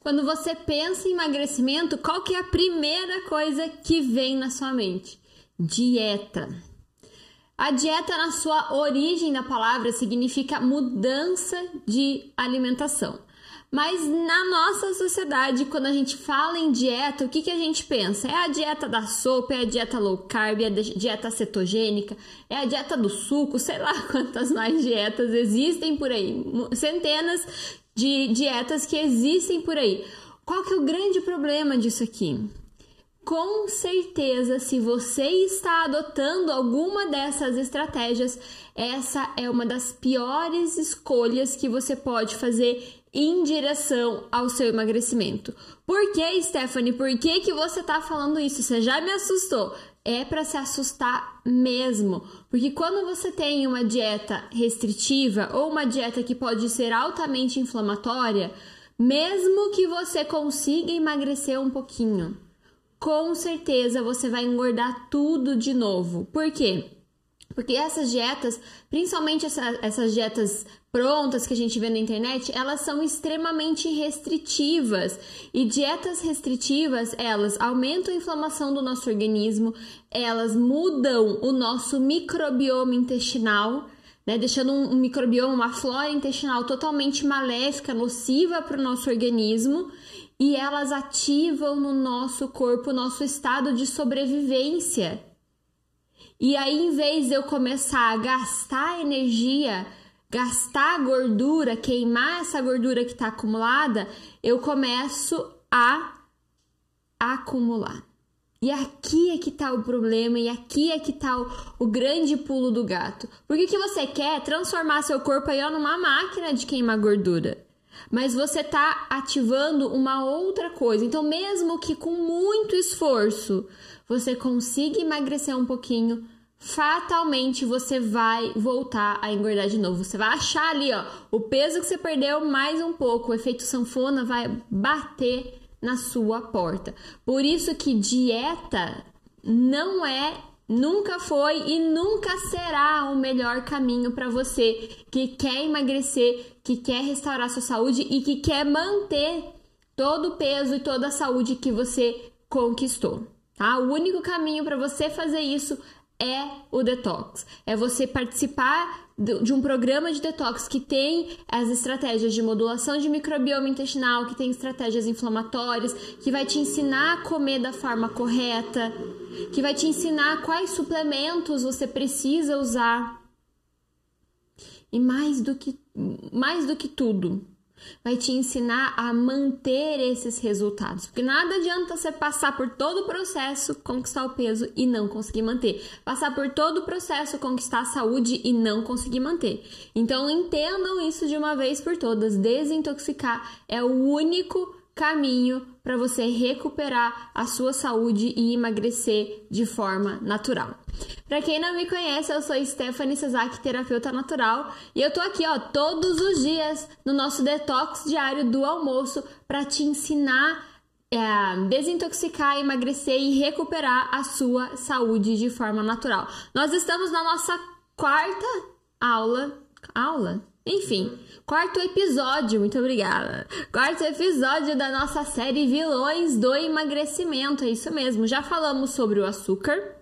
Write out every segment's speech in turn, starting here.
Quando você pensa em emagrecimento, qual que é a primeira coisa que vem na sua mente? Dieta. A dieta, na sua origem da palavra, significa mudança de alimentação. Mas na nossa sociedade, quando a gente fala em dieta, o que, que a gente pensa? É a dieta da sopa, é a dieta low carb, é a dieta cetogênica, é a dieta do suco, sei lá quantas mais dietas existem por aí. Centenas de dietas que existem por aí. Qual que é o grande problema disso aqui? Com certeza, se você está adotando alguma dessas estratégias, essa é uma das piores escolhas que você pode fazer em direção ao seu emagrecimento. Por que, Stephanie? Por que, que você está falando isso? Você já me assustou. É para se assustar mesmo, porque quando você tem uma dieta restritiva ou uma dieta que pode ser altamente inflamatória, mesmo que você consiga emagrecer um pouquinho, com certeza você vai engordar tudo de novo. Por quê? Porque essas dietas, principalmente essa, essas dietas prontas que a gente vê na internet, elas são extremamente restritivas. E dietas restritivas, elas aumentam a inflamação do nosso organismo, elas mudam o nosso microbioma intestinal, né, deixando um, um microbioma, uma flora intestinal totalmente maléfica, nociva para o nosso organismo e elas ativam no nosso corpo o nosso estado de sobrevivência. E aí, em vez de eu começar a gastar energia, gastar gordura, queimar essa gordura que está acumulada, eu começo a acumular. E aqui é que tá o problema, e aqui é que tá o, o grande pulo do gato. Por que, que você quer transformar seu corpo aí ó, numa máquina de queimar gordura? mas você está ativando uma outra coisa. Então, mesmo que com muito esforço você consiga emagrecer um pouquinho, fatalmente você vai voltar a engordar de novo. Você vai achar ali, ó, o peso que você perdeu mais um pouco. O efeito sanfona vai bater na sua porta. Por isso que dieta não é nunca foi e nunca será o melhor caminho para você que quer emagrecer, que quer restaurar sua saúde e que quer manter todo o peso e toda a saúde que você conquistou. Tá? O único caminho para você fazer isso é o detox. É você participar de um programa de detox que tem as estratégias de modulação de microbioma intestinal, que tem estratégias inflamatórias, que vai te ensinar a comer da forma correta, que vai te ensinar quais suplementos você precisa usar. E mais do que mais do que tudo, vai te ensinar a manter esses resultados. Porque nada adianta você passar por todo o processo, conquistar o peso e não conseguir manter. Passar por todo o processo, conquistar a saúde e não conseguir manter. Então entendam isso de uma vez por todas. Desintoxicar é o único caminho para você recuperar a sua saúde e emagrecer de forma natural. Para quem não me conhece, eu sou Stephanie Sazak, terapeuta natural, e eu tô aqui, ó, todos os dias no nosso detox diário do almoço para te ensinar é, desintoxicar, emagrecer e recuperar a sua saúde de forma natural. Nós estamos na nossa quarta aula, aula, enfim, quarto episódio, muito obrigada. Quarto episódio da nossa série Vilões do Emagrecimento, é isso mesmo. Já falamos sobre o açúcar,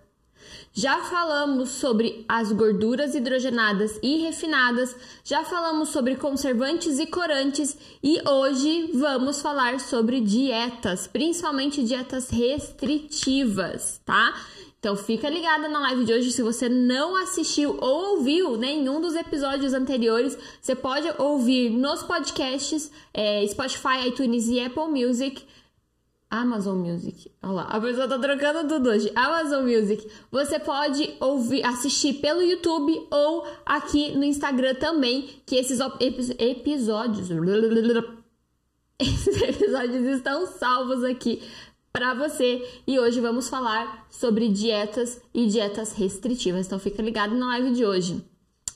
já falamos sobre as gorduras hidrogenadas e refinadas, já falamos sobre conservantes e corantes e hoje vamos falar sobre dietas, principalmente dietas restritivas, tá? Então fica ligada na live de hoje. Se você não assistiu ou ouviu nenhum dos episódios anteriores, você pode ouvir nos podcasts é, Spotify, iTunes e Apple Music. Amazon Music. Olha lá, a pessoa tá trocando tudo hoje. Amazon Music. Você pode ouvir, assistir pelo YouTube ou aqui no Instagram também, que esses episódios. Esses episódios estão salvos aqui para você e hoje vamos falar sobre dietas e dietas restritivas. Então fica ligado na live de hoje.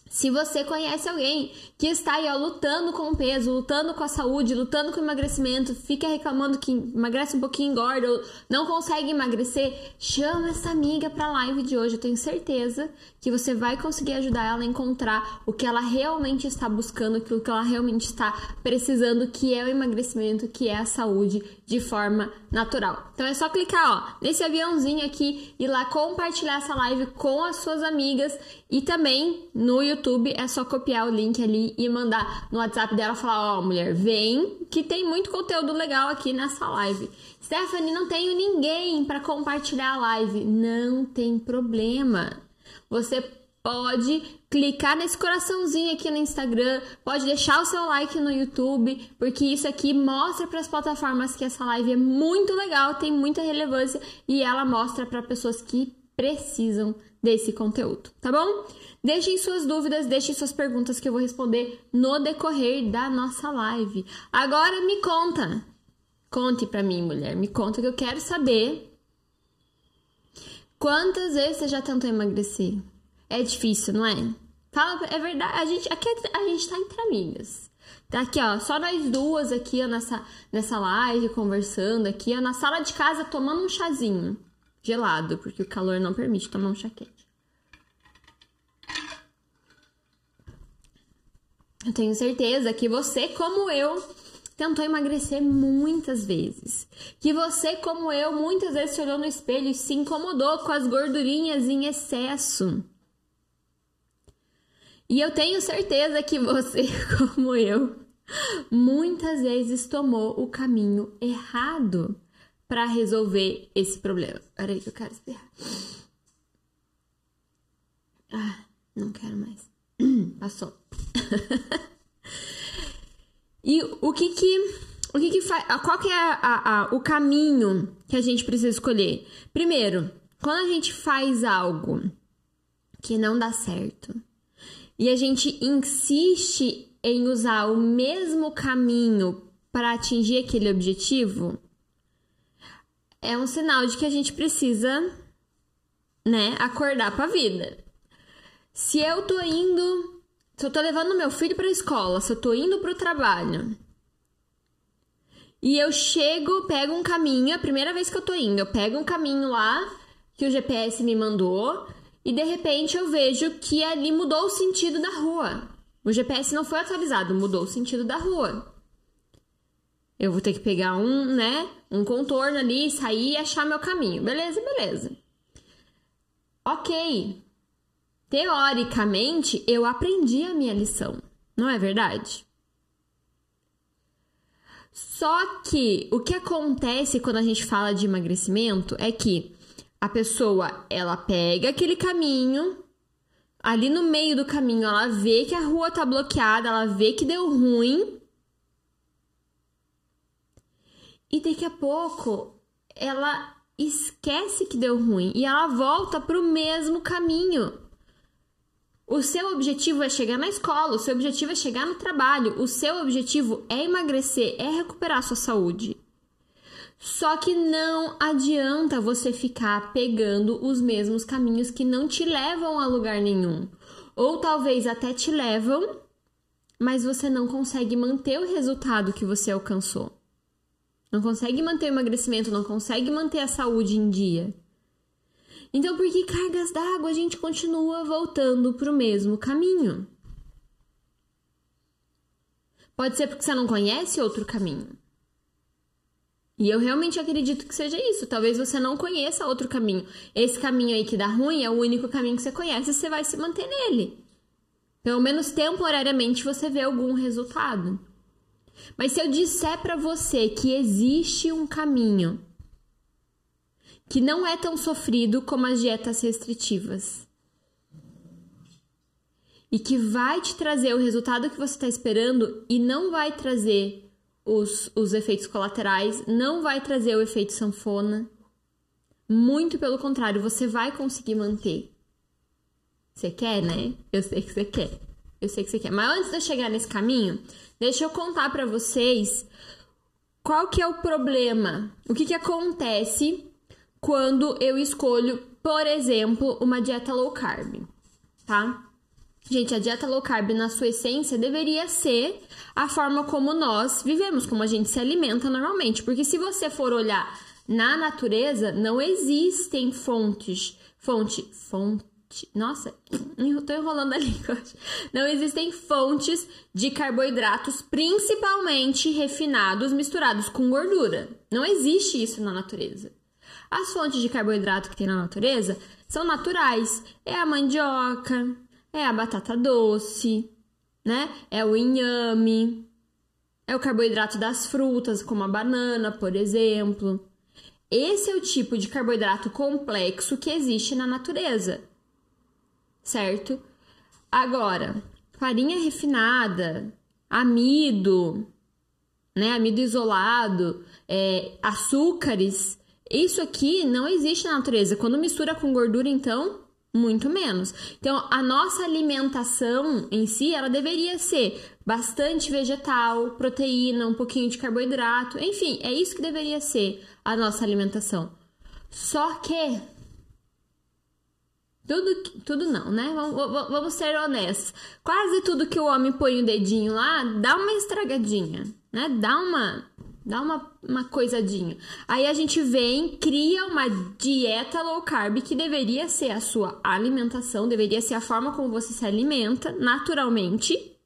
Se você conhece alguém que está aí ó, lutando com o peso, lutando com a saúde, lutando com o emagrecimento, fica reclamando que emagrece um pouquinho, engorda ou não consegue emagrecer, chama essa amiga para a live de hoje. Eu tenho certeza que você vai conseguir ajudar ela a encontrar o que ela realmente está buscando, aquilo que ela realmente está precisando, que é o emagrecimento, que é a saúde de forma natural. Então é só clicar ó, nesse aviãozinho aqui e lá compartilhar essa live com as suas amigas e também no YouTube é só copiar o link ali e mandar no WhatsApp dela falar: Ó, oh, mulher, vem que tem muito conteúdo legal aqui nessa live. Stephanie, não tenho ninguém para compartilhar a live. Não tem problema. Você pode clicar nesse coraçãozinho aqui no Instagram, pode deixar o seu like no YouTube, porque isso aqui mostra para as plataformas que essa live é muito legal, tem muita relevância e ela mostra para pessoas que precisam desse conteúdo, tá bom? Deixem suas dúvidas, deixem suas perguntas que eu vou responder no decorrer da nossa live. Agora me conta. Conte para mim, mulher, me conta que eu quero saber quantas vezes você já tentou emagrecer? É difícil, não é? Fala, é verdade. A gente, aqui a gente tá entre amigas. Tá aqui, ó, só nós duas aqui, ó, nessa, nessa live, conversando aqui, ó, na sala de casa, tomando um chazinho gelado, porque o calor não permite tomar um chá quente. Eu tenho certeza que você, como eu, tentou emagrecer muitas vezes. Que você, como eu, muitas vezes se olhou no espelho e se incomodou com as gordurinhas em excesso. E eu tenho certeza que você, como eu, muitas vezes tomou o caminho errado para resolver esse problema. Peraí que eu quero espirrar. Ah, não quero mais. Passou. e o que que o que que faz? Qual que é a, a, o caminho que a gente precisa escolher? Primeiro, quando a gente faz algo que não dá certo, e a gente insiste em usar o mesmo caminho para atingir aquele objetivo, é um sinal de que a gente precisa, né, acordar para a vida. Se eu tô indo, se eu tô levando meu filho para a escola, se eu tô indo para o trabalho, e eu chego, pego um caminho, a primeira vez que eu tô indo, eu pego um caminho lá que o GPS me mandou, e de repente eu vejo que ali mudou o sentido da rua. O GPS não foi atualizado, mudou o sentido da rua. Eu vou ter que pegar um, né, um contorno ali, sair e achar meu caminho. Beleza, beleza. Ok. Teoricamente, eu aprendi a minha lição, não é verdade? Só que o que acontece quando a gente fala de emagrecimento é que a pessoa, ela pega aquele caminho, ali no meio do caminho, ela vê que a rua tá bloqueada, ela vê que deu ruim. E daqui a pouco ela esquece que deu ruim e ela volta para o mesmo caminho. O seu objetivo é chegar na escola, o seu objetivo é chegar no trabalho, o seu objetivo é emagrecer, é recuperar sua saúde. Só que não adianta você ficar pegando os mesmos caminhos que não te levam a lugar nenhum. Ou talvez até te levam, mas você não consegue manter o resultado que você alcançou. Não consegue manter o emagrecimento, não consegue manter a saúde em dia. Então, por que cargas d'água a gente continua voltando para o mesmo caminho? Pode ser porque você não conhece outro caminho. E eu realmente acredito que seja isso. Talvez você não conheça outro caminho. Esse caminho aí que dá ruim é o único caminho que você conhece e você vai se manter nele. Pelo menos temporariamente você vê algum resultado. Mas se eu disser para você que existe um caminho que não é tão sofrido como as dietas restritivas e que vai te trazer o resultado que você está esperando e não vai trazer os, os efeitos colaterais, não vai trazer o efeito sanfona. Muito pelo contrário, você vai conseguir manter. Você quer, né? Eu sei que você quer. Eu sei que você quer. Mas antes de eu chegar nesse caminho, deixa eu contar para vocês qual que é o problema. O que que acontece quando eu escolho, por exemplo, uma dieta low carb, tá? Gente, a dieta low carb, na sua essência, deveria ser a forma como nós vivemos, como a gente se alimenta normalmente. Porque se você for olhar na natureza, não existem fontes. Fonte. Fonte. Nossa, tô enrolando a língua. Não existem fontes de carboidratos, principalmente refinados, misturados com gordura. Não existe isso na natureza. As fontes de carboidrato que tem na natureza são naturais. É a mandioca, é a batata doce, né? É o inhame, é o carboidrato das frutas, como a banana, por exemplo. Esse é o tipo de carboidrato complexo que existe na natureza, certo? Agora, farinha refinada, amido, né? Amido isolado, é, açúcares, isso aqui não existe na natureza. Quando mistura com gordura, então, muito menos. Então, a nossa alimentação em si, ela deveria ser bastante vegetal, proteína, um pouquinho de carboidrato, enfim, é isso que deveria ser a nossa alimentação. Só que tudo, tudo não, né? Vamos, vamos ser honestos. Quase tudo que o homem põe o dedinho lá dá uma estragadinha, né? Dá uma Dá uma, uma coisadinha. Aí a gente vem, cria uma dieta low carb que deveria ser a sua alimentação, deveria ser a forma como você se alimenta naturalmente.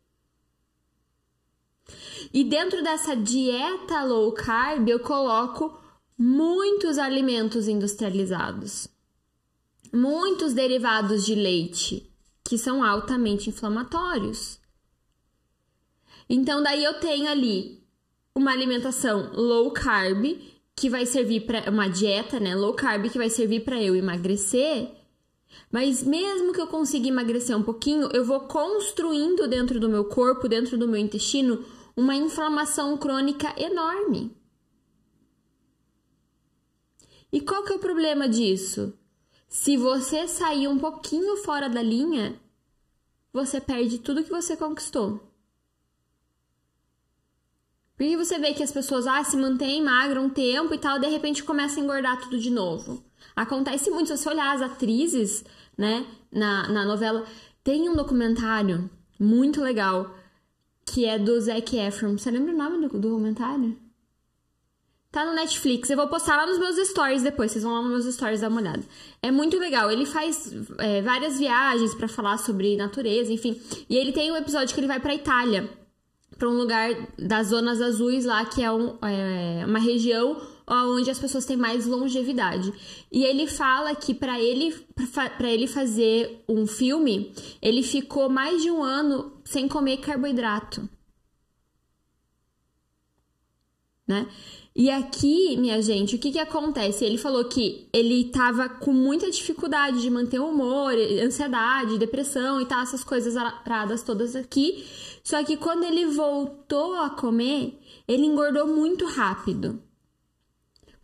E dentro dessa dieta low carb eu coloco muitos alimentos industrializados, muitos derivados de leite que são altamente inflamatórios. Então daí eu tenho ali uma alimentação low carb que vai servir para uma dieta, né, low carb que vai servir para eu emagrecer. Mas mesmo que eu consiga emagrecer um pouquinho, eu vou construindo dentro do meu corpo, dentro do meu intestino, uma inflamação crônica enorme. E qual que é o problema disso? Se você sair um pouquinho fora da linha, você perde tudo que você conquistou. Porque você vê que as pessoas ah, se mantêm magras um tempo e tal, de repente começa a engordar tudo de novo. Acontece muito, se você olhar as atrizes, né, na, na novela, tem um documentário muito legal que é do Zac Efron. Você lembra o nome do documentário? Tá no Netflix. Eu vou postar lá nos meus stories depois. Vocês vão lá nos meus stories dar uma olhada. É muito legal. Ele faz é, várias viagens para falar sobre natureza, enfim. E ele tem um episódio que ele vai pra Itália para um lugar das zonas azuis lá, que é, um, é, uma região onde as pessoas têm mais longevidade. E ele fala que para ele para ele fazer um filme, ele ficou mais de um ano sem comer carboidrato. Né? E aqui, minha gente, o que que acontece? Ele falou que ele tava com muita dificuldade de manter o humor, ansiedade, depressão e tal, essas coisas paradas todas aqui. Só que quando ele voltou a comer, ele engordou muito rápido.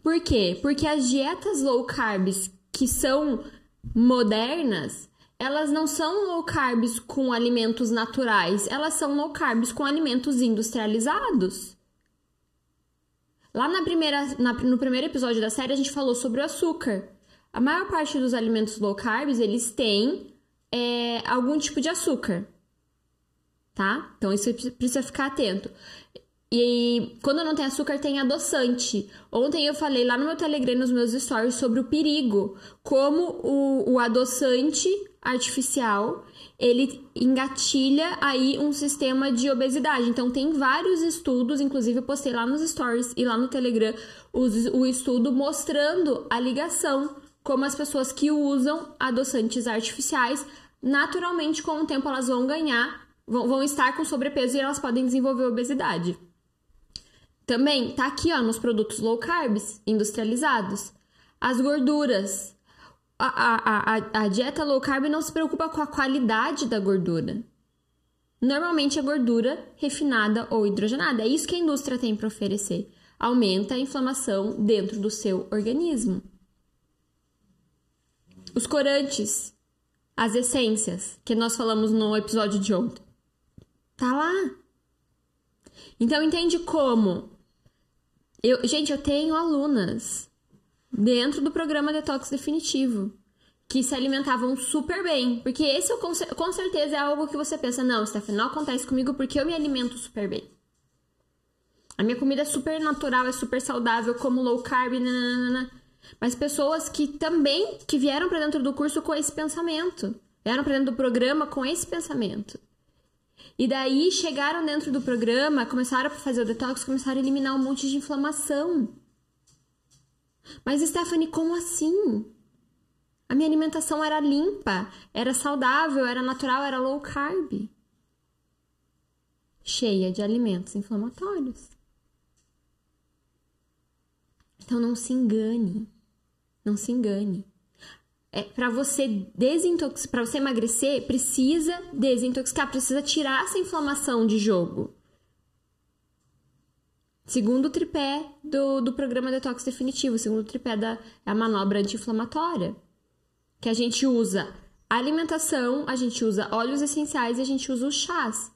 Por quê? Porque as dietas low carbs que são modernas, elas não são low carbs com alimentos naturais, elas são low carbs com alimentos industrializados. Lá na primeira, na, no primeiro episódio da série, a gente falou sobre o açúcar. A maior parte dos alimentos low carbs, eles têm é, algum tipo de açúcar tá? Então isso precisa ficar atento. E quando não tem açúcar, tem adoçante. Ontem eu falei lá no meu Telegram, nos meus stories, sobre o perigo. Como o, o adoçante artificial, ele engatilha aí um sistema de obesidade. Então tem vários estudos, inclusive eu postei lá nos stories e lá no Telegram o estudo mostrando a ligação. Como as pessoas que usam adoçantes artificiais, naturalmente com o tempo elas vão ganhar vão, vão estar com sobrepeso e elas podem desenvolver obesidade. Também tá aqui, ó, nos produtos low carbs industrializados. As gorduras. A, a, a, a dieta low carb não se preocupa com a qualidade da gordura. Normalmente é gordura refinada ou hidrogenada. É isso que a indústria tem para oferecer. Aumenta a inflamação dentro do seu organismo. Os corantes, as essências, que nós falamos no episódio de ontem. Tá lá. Então entende como? Eu, gente, eu tenho alunas dentro do programa Detox Definitivo que se alimentavam super bem. Porque esse com certeza é algo que você pensa, não, Stephanie, não acontece comigo porque eu me alimento super bem. A minha comida é super natural, é super saudável, como low carb, nananana. Mas pessoas que também que vieram para dentro do curso com esse pensamento, vieram para dentro do programa com esse pensamento. E daí chegaram dentro do programa, começaram a fazer o detox, começaram a eliminar um monte de inflamação. Mas Stephanie, como assim? A minha alimentação era limpa, era saudável, era natural, era low carb. Cheia de alimentos inflamatórios. Então não se engane. Não se engane. É, para você desintoxicar, para você emagrecer, precisa desintoxicar, precisa tirar essa inflamação de jogo. Segundo tripé do, do programa Detox Definitivo, segundo tripé da a manobra anti-inflamatória, que a gente usa alimentação, a gente usa óleos essenciais e a gente usa os chás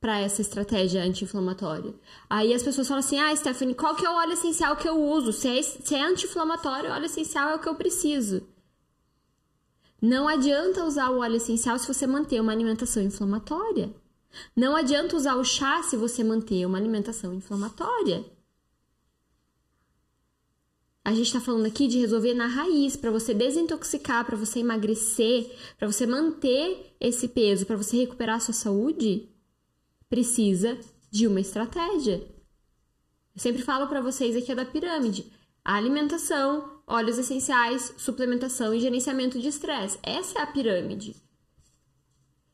para essa estratégia anti-inflamatória. Aí as pessoas falam assim: ah, Stephanie, qual que é o óleo essencial que eu uso? Se é, é anti-inflamatório, o óleo essencial é o que eu preciso. Não adianta usar o óleo essencial se você manter uma alimentação inflamatória. Não adianta usar o chá se você manter uma alimentação inflamatória. A gente está falando aqui de resolver na raiz, para você desintoxicar, para você emagrecer, para você manter esse peso, para você recuperar a sua saúde precisa de uma estratégia. Eu sempre falo para vocês aqui da pirâmide: alimentação, óleos essenciais, suplementação e gerenciamento de estresse. Essa é a pirâmide.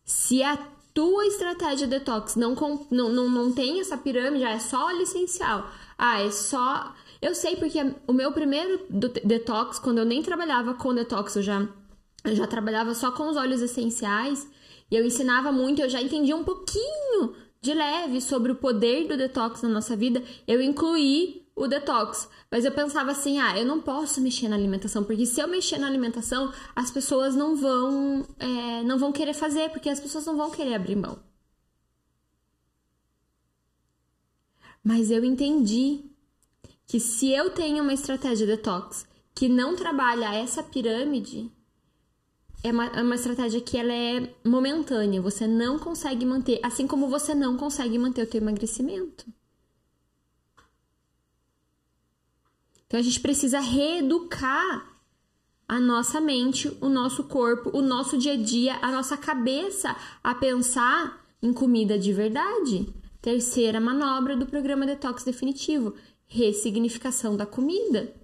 Se a tua estratégia detox não, não, não, não tem essa pirâmide, já é só óleo essencial. Ah, é só. Eu sei porque o meu primeiro detox, quando eu nem trabalhava com detox, eu já, eu já trabalhava só com os óleos essenciais. E eu ensinava muito, eu já entendia um pouquinho de leve sobre o poder do detox na nossa vida, eu incluí o detox. Mas eu pensava assim, ah, eu não posso mexer na alimentação, porque se eu mexer na alimentação, as pessoas não vão, é, não vão querer fazer, porque as pessoas não vão querer abrir mão. Mas eu entendi que se eu tenho uma estratégia detox que não trabalha essa pirâmide, é uma, é uma estratégia que ela é momentânea, você não consegue manter, assim como você não consegue manter o teu emagrecimento. Então a gente precisa reeducar a nossa mente, o nosso corpo, o nosso dia a dia, a nossa cabeça a pensar em comida de verdade. Terceira manobra do programa Detox Definitivo: ressignificação da comida.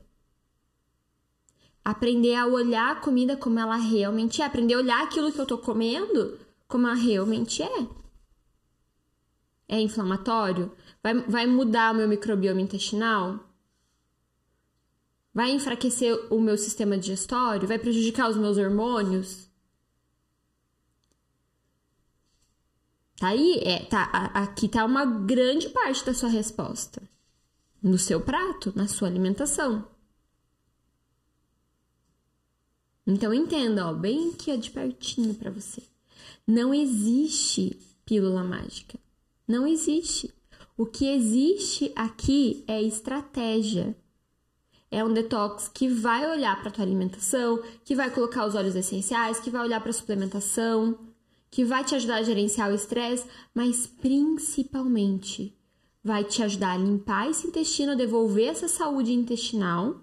Aprender a olhar a comida como ela realmente é. Aprender a olhar aquilo que eu tô comendo como ela realmente é. É inflamatório? Vai, vai mudar o meu microbioma intestinal? Vai enfraquecer o meu sistema digestório? Vai prejudicar os meus hormônios? Tá aí, é, tá, aqui tá uma grande parte da sua resposta. No seu prato, na sua alimentação. Então entenda, ó, bem aqui ó, de pertinho para você. Não existe pílula mágica. Não existe. O que existe aqui é estratégia. É um detox que vai olhar para tua alimentação, que vai colocar os óleos essenciais, que vai olhar para suplementação, que vai te ajudar a gerenciar o estresse, mas principalmente vai te ajudar a limpar esse intestino, devolver essa saúde intestinal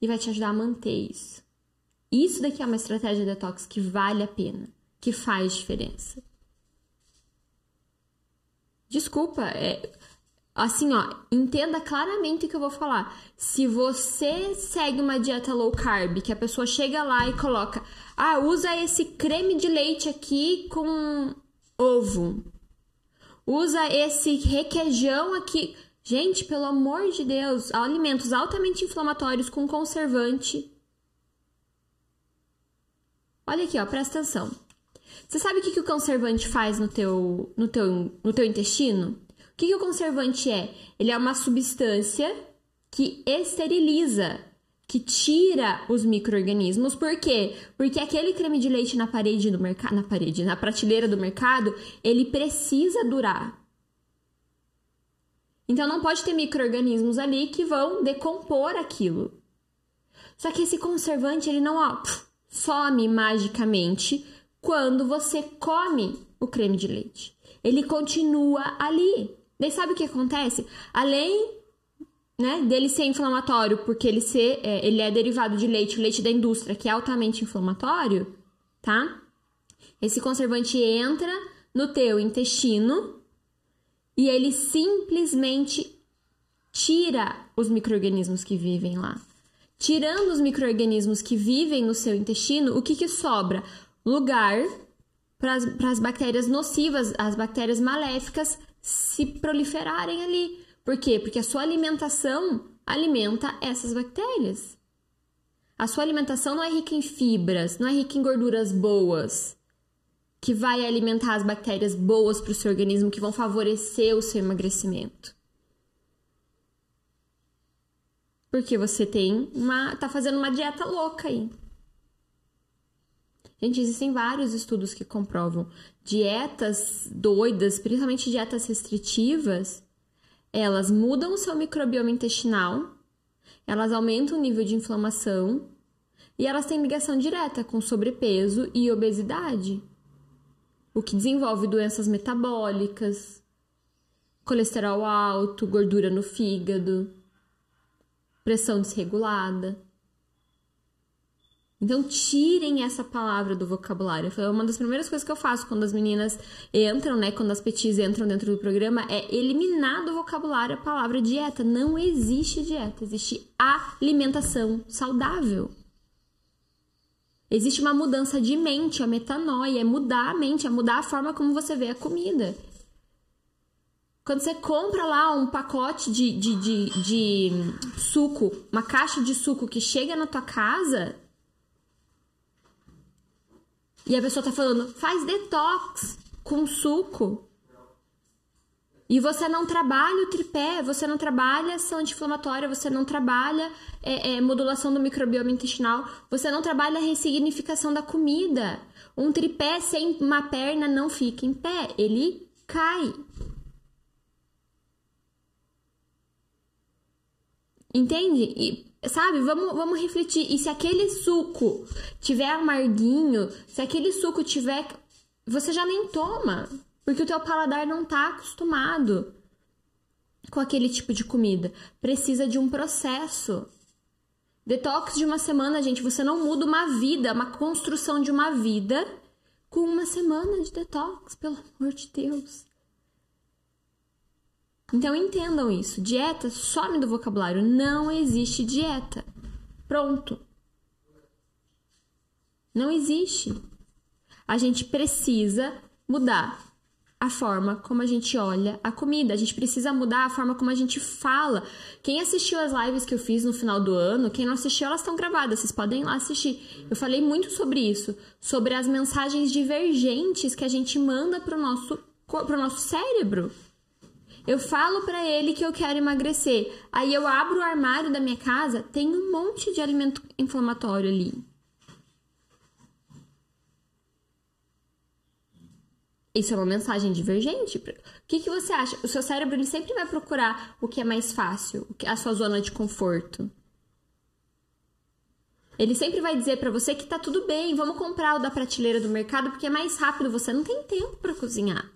e vai te ajudar a manter isso. Isso daqui é uma estratégia de detox que vale a pena, que faz diferença. Desculpa, é, assim, ó, entenda claramente o que eu vou falar. Se você segue uma dieta low carb, que a pessoa chega lá e coloca, ah, usa esse creme de leite aqui com ovo. Usa esse requeijão aqui. Gente, pelo amor de Deus, alimentos altamente inflamatórios com conservante Olha aqui, ó, presta atenção. Você sabe o que, que o conservante faz no teu, no teu, no teu intestino? O que, que o conservante é? Ele é uma substância que esteriliza, que tira os micro-organismos. Por quê? Porque aquele creme de leite na parede do mercado, na parede, na prateleira do mercado, ele precisa durar. Então não pode ter micro-organismos ali que vão decompor aquilo. Só que esse conservante, ele não ó, some magicamente quando você come o creme de leite. Ele continua ali. Daí sabe o que acontece? Além né, dele ser inflamatório, porque ele, ser, é, ele é derivado de leite, leite da indústria, que é altamente inflamatório, tá? Esse conservante entra no teu intestino e ele simplesmente tira os micro-organismos que vivem lá. Tirando os micro-organismos que vivem no seu intestino, o que, que sobra? Lugar para as bactérias nocivas, as bactérias maléficas se proliferarem ali. Por quê? Porque a sua alimentação alimenta essas bactérias. A sua alimentação não é rica em fibras, não é rica em gorduras boas, que vai alimentar as bactérias boas para o seu organismo, que vão favorecer o seu emagrecimento. Porque você tem uma. tá fazendo uma dieta louca aí. Gente, existem vários estudos que comprovam dietas doidas, principalmente dietas restritivas, elas mudam o seu microbioma intestinal, elas aumentam o nível de inflamação e elas têm ligação direta com sobrepeso e obesidade, o que desenvolve doenças metabólicas, colesterol alto, gordura no fígado, pressão desregulada. Então, tirem essa palavra do vocabulário. Foi uma das primeiras coisas que eu faço quando as meninas entram, né? Quando as petis entram dentro do programa, é eliminar do vocabulário a palavra dieta. Não existe dieta, existe alimentação saudável. Existe uma mudança de mente, a metanoia, é mudar a mente, é mudar a forma como você vê a comida. Quando você compra lá um pacote de, de, de, de suco, uma caixa de suco que chega na tua casa, e a pessoa tá falando, faz detox com suco. E você não trabalha o tripé, você não trabalha ação anti-inflamatória, você não trabalha é, é, modulação do microbioma intestinal, você não trabalha a ressignificação da comida. Um tripé sem uma perna não fica em pé, ele cai. Entende? E sabe, vamos, vamos refletir. E se aquele suco tiver amarguinho, se aquele suco tiver. Você já nem toma, porque o teu paladar não tá acostumado com aquele tipo de comida. Precisa de um processo. Detox de uma semana, gente, você não muda uma vida, uma construção de uma vida com uma semana de detox, pelo amor de Deus. Então entendam isso. Dieta some do vocabulário. Não existe dieta. Pronto. Não existe. A gente precisa mudar a forma como a gente olha a comida. A gente precisa mudar a forma como a gente fala. Quem assistiu as lives que eu fiz no final do ano, quem não assistiu, elas estão gravadas, vocês podem ir lá assistir. Eu falei muito sobre isso, sobre as mensagens divergentes que a gente manda para o nosso, nosso cérebro. Eu falo para ele que eu quero emagrecer. Aí eu abro o armário da minha casa, tem um monte de alimento inflamatório ali. Isso é uma mensagem divergente. O que, que você acha? O seu cérebro ele sempre vai procurar o que é mais fácil, a sua zona de conforto. Ele sempre vai dizer para você que tá tudo bem, vamos comprar o da prateleira do mercado porque é mais rápido, você não tem tempo para cozinhar.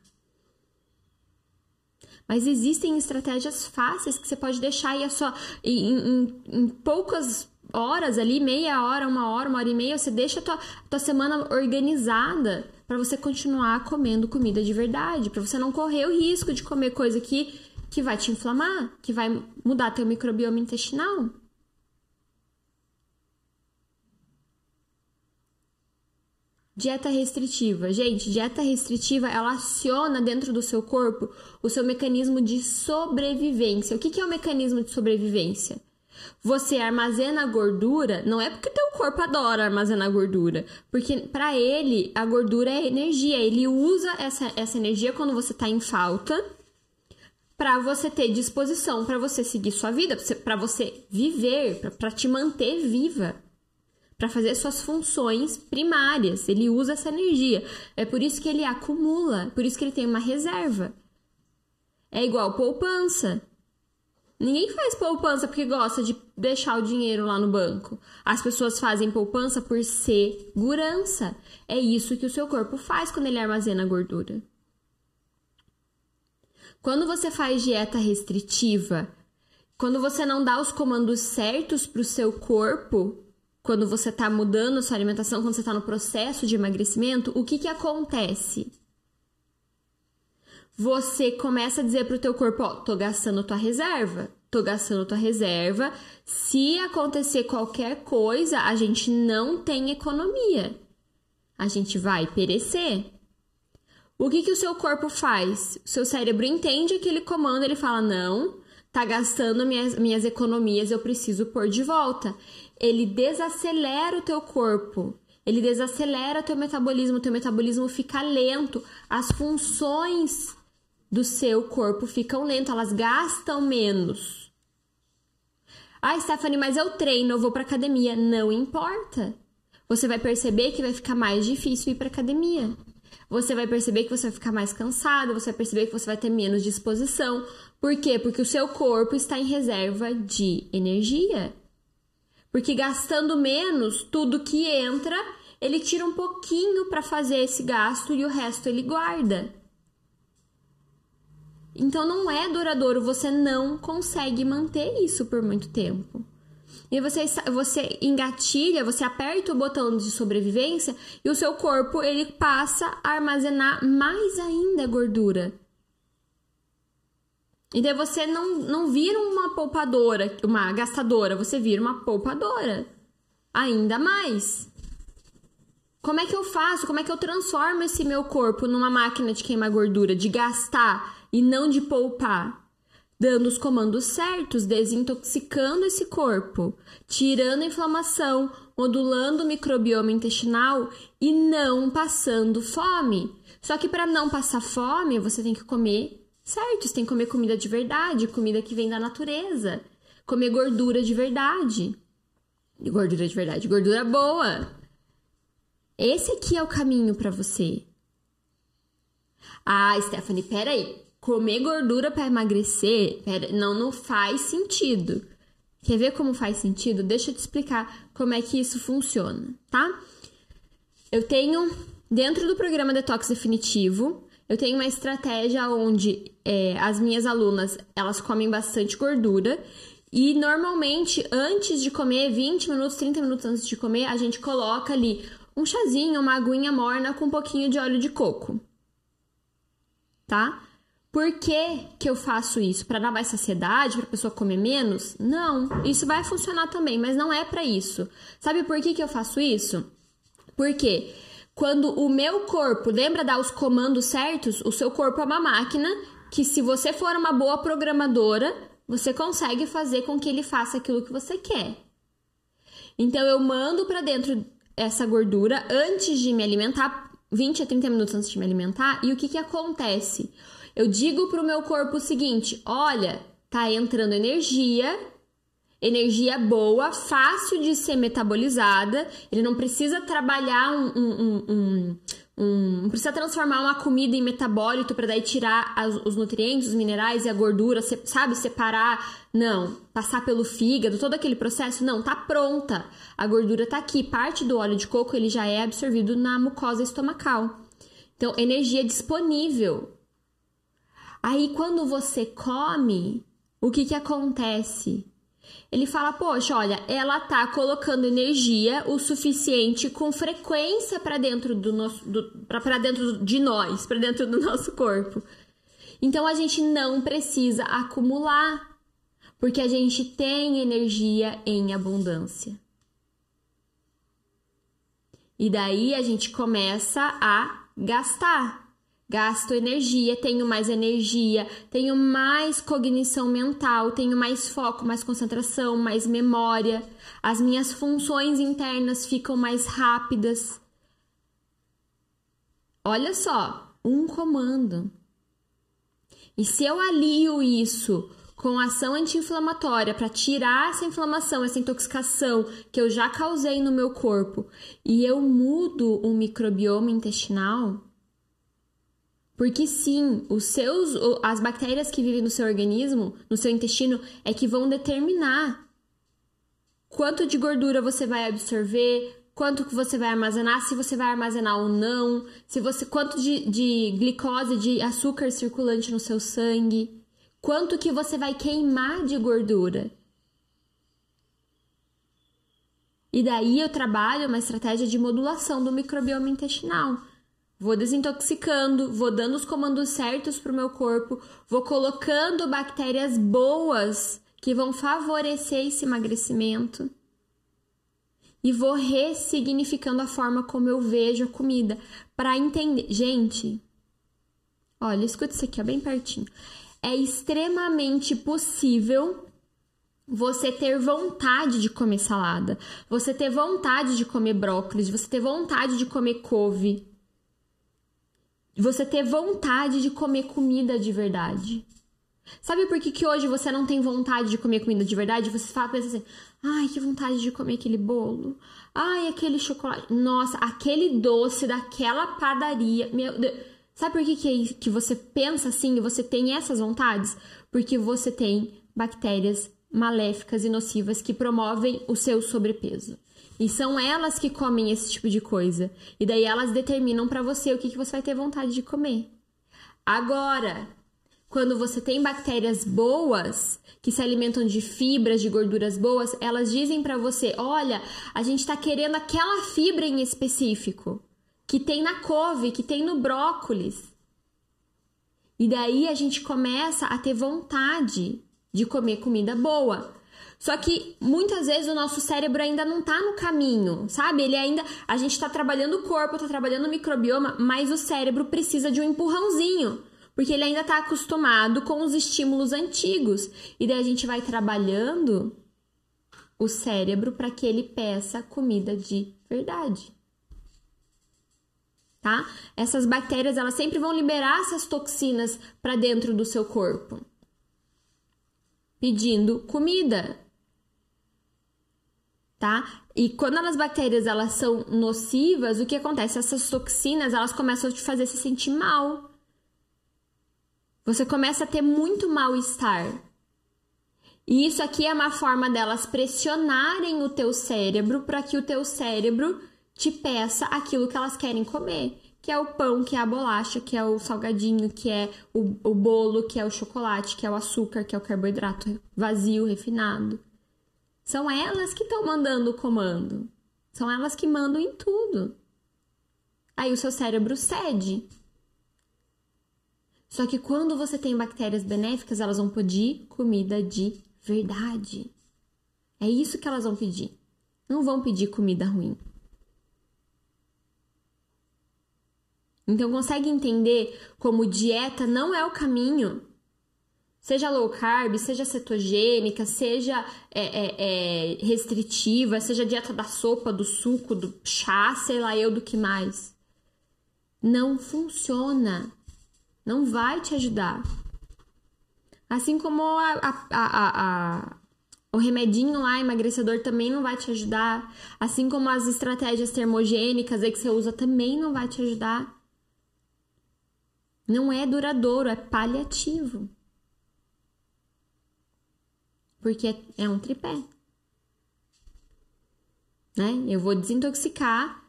Mas existem estratégias fáceis que você pode deixar aí a sua. Em, em, em poucas horas ali, meia hora, uma hora, uma hora e meia, você deixa a tua, tua semana organizada para você continuar comendo comida de verdade, para você não correr o risco de comer coisa que, que vai te inflamar, que vai mudar teu microbioma intestinal. Dieta restritiva. Gente, dieta restritiva, ela aciona dentro do seu corpo o seu mecanismo de sobrevivência. O que, é o mecanismo de sobrevivência? Você armazena gordura, não é porque teu corpo adora armazenar gordura, porque para ele a gordura é energia, ele usa essa, essa energia quando você está em falta para você ter disposição para você seguir sua vida, para você viver, para te manter viva para fazer suas funções primárias. Ele usa essa energia. É por isso que ele acumula, por isso que ele tem uma reserva. É igual poupança. Ninguém faz poupança porque gosta de deixar o dinheiro lá no banco. As pessoas fazem poupança por segurança. É isso que o seu corpo faz quando ele armazena gordura. Quando você faz dieta restritiva, quando você não dá os comandos certos para o seu corpo, quando você está mudando sua alimentação, quando você está no processo de emagrecimento, o que, que acontece? Você começa a dizer para o teu corpo, ó, tô gastando tua reserva, tô gastando tua reserva. Se acontecer qualquer coisa, a gente não tem economia. A gente vai perecer. O que, que o seu corpo faz? O seu cérebro entende aquele comando, ele fala: não, tá gastando minhas, minhas economias, eu preciso pôr de volta. Ele desacelera o teu corpo, ele desacelera o teu metabolismo, o teu metabolismo fica lento, as funções do seu corpo ficam lentas, elas gastam menos. Ah, Stephanie, mas eu treino, eu vou pra academia. Não importa. Você vai perceber que vai ficar mais difícil ir pra academia você vai perceber que você vai ficar mais cansado, você vai perceber que você vai ter menos disposição. Por quê? Porque o seu corpo está em reserva de energia. Porque gastando menos, tudo que entra, ele tira um pouquinho para fazer esse gasto e o resto ele guarda. Então não é duradouro, você não consegue manter isso por muito tempo. E você, você engatilha, você aperta o botão de sobrevivência e o seu corpo ele passa a armazenar mais ainda gordura. E daí você não, não vira uma poupadora, uma gastadora, você vira uma poupadora. Ainda mais. Como é que eu faço? Como é que eu transformo esse meu corpo numa máquina de queimar gordura, de gastar e não de poupar? Dando os comandos certos, desintoxicando esse corpo, tirando a inflamação, modulando o microbioma intestinal e não passando fome. Só que para não passar fome, você tem que comer certo, você tem que comer comida de verdade, comida que vem da natureza, comer gordura de verdade. Gordura de verdade, gordura boa. Esse aqui é o caminho para você. Ah, Stephanie, peraí comer gordura para emagrecer, não, não faz sentido. Quer ver como faz sentido? Deixa eu te explicar como é que isso funciona, tá? Eu tenho, dentro do programa Detox Definitivo, eu tenho uma estratégia onde é, as minhas alunas, elas comem bastante gordura e normalmente, antes de comer, 20 minutos, 30 minutos antes de comer, a gente coloca ali um chazinho, uma aguinha morna com um pouquinho de óleo de coco. Tá? Por que, que eu faço isso? Para dar mais saciedade, para a pessoa comer menos? Não, isso vai funcionar também, mas não é para isso. Sabe por que, que eu faço isso? Porque quando o meu corpo lembra dar os comandos certos, o seu corpo é uma máquina que, se você for uma boa programadora, você consegue fazer com que ele faça aquilo que você quer. Então eu mando para dentro essa gordura antes de me alimentar, 20 a 30 minutos antes de me alimentar, e o que, que acontece? Eu digo para o meu corpo o seguinte: olha, tá entrando energia, energia boa, fácil de ser metabolizada. Ele não precisa trabalhar um, um, um, um não precisa transformar uma comida em metabólito para daí tirar as, os nutrientes, os minerais e a gordura, sabe, separar. Não, passar pelo fígado, todo aquele processo, não, tá pronta. A gordura tá aqui, parte do óleo de coco ele já é absorvido na mucosa estomacal. Então, energia disponível. Aí quando você come, o que que acontece? Ele fala: "Poxa, olha, ela tá colocando energia o suficiente com frequência para dentro do nosso para dentro de nós, para dentro do nosso corpo. Então a gente não precisa acumular, porque a gente tem energia em abundância. E daí a gente começa a gastar gasto energia, tenho mais energia, tenho mais cognição mental, tenho mais foco, mais concentração, mais memória, as minhas funções internas ficam mais rápidas. Olha só, um comando. E se eu alio isso com ação anti-inflamatória para tirar essa inflamação, essa intoxicação que eu já causei no meu corpo, e eu mudo o microbioma intestinal, Porque sim, os seus as bactérias que vivem no seu organismo, no seu intestino, é que vão determinar quanto de gordura você vai absorver, quanto que você vai armazenar, se você vai armazenar ou não, se você quanto de, de glicose, de açúcar circulante no seu sangue, quanto que você vai queimar de gordura. E daí eu trabalho uma estratégia de modulação do microbioma intestinal. Vou desintoxicando, vou dando os comandos certos para o meu corpo, vou colocando bactérias boas que vão favorecer esse emagrecimento e vou ressignificando a forma como eu vejo a comida para entender. Gente, olha, escuta isso aqui, ó, bem pertinho. É extremamente possível você ter vontade de comer salada, você ter vontade de comer brócolis, você ter vontade de comer couve, você ter vontade de comer comida de verdade. Sabe por que, que hoje você não tem vontade de comer comida de verdade? Você fala, pensa assim, ai, que vontade de comer aquele bolo. Ai, aquele chocolate. Nossa, aquele doce daquela padaria. Meu Deus. Sabe por que, que, é que você pensa assim e você tem essas vontades? Porque você tem bactérias maléficas e nocivas que promovem o seu sobrepeso. E são elas que comem esse tipo de coisa. E daí elas determinam para você o que, que você vai ter vontade de comer. Agora, quando você tem bactérias boas, que se alimentam de fibras, de gorduras boas, elas dizem para você: olha, a gente está querendo aquela fibra em específico, que tem na couve, que tem no brócolis. E daí a gente começa a ter vontade de comer comida boa. Só que muitas vezes o nosso cérebro ainda não tá no caminho, sabe? Ele ainda. A gente tá trabalhando o corpo, tá trabalhando o microbioma, mas o cérebro precisa de um empurrãozinho. Porque ele ainda tá acostumado com os estímulos antigos. E daí a gente vai trabalhando o cérebro para que ele peça comida de verdade. Tá? Essas bactérias, elas sempre vão liberar essas toxinas para dentro do seu corpo pedindo comida. Tá? E quando as bactérias elas são nocivas, o que acontece? Essas toxinas, elas começam a te fazer se sentir mal. Você começa a ter muito mal-estar. E isso aqui é uma forma delas pressionarem o teu cérebro para que o teu cérebro te peça aquilo que elas querem comer que é o pão, que é a bolacha, que é o salgadinho, que é o, o bolo, que é o chocolate, que é o açúcar, que é o carboidrato vazio, refinado. São elas que estão mandando o comando. São elas que mandam em tudo. Aí o seu cérebro cede. Só que quando você tem bactérias benéficas, elas vão pedir comida de verdade. É isso que elas vão pedir. Não vão pedir comida ruim. Então, consegue entender como dieta não é o caminho? Seja low carb, seja cetogênica, seja é, é, é, restritiva, seja dieta da sopa, do suco, do chá, sei lá eu do que mais. Não funciona. Não vai te ajudar. Assim como a, a, a, o remedinho lá, emagrecedor, também não vai te ajudar. Assim como as estratégias termogênicas aí que você usa também não vai te ajudar. Não é duradouro, é paliativo. Porque é um tripé. Né? Eu vou desintoxicar,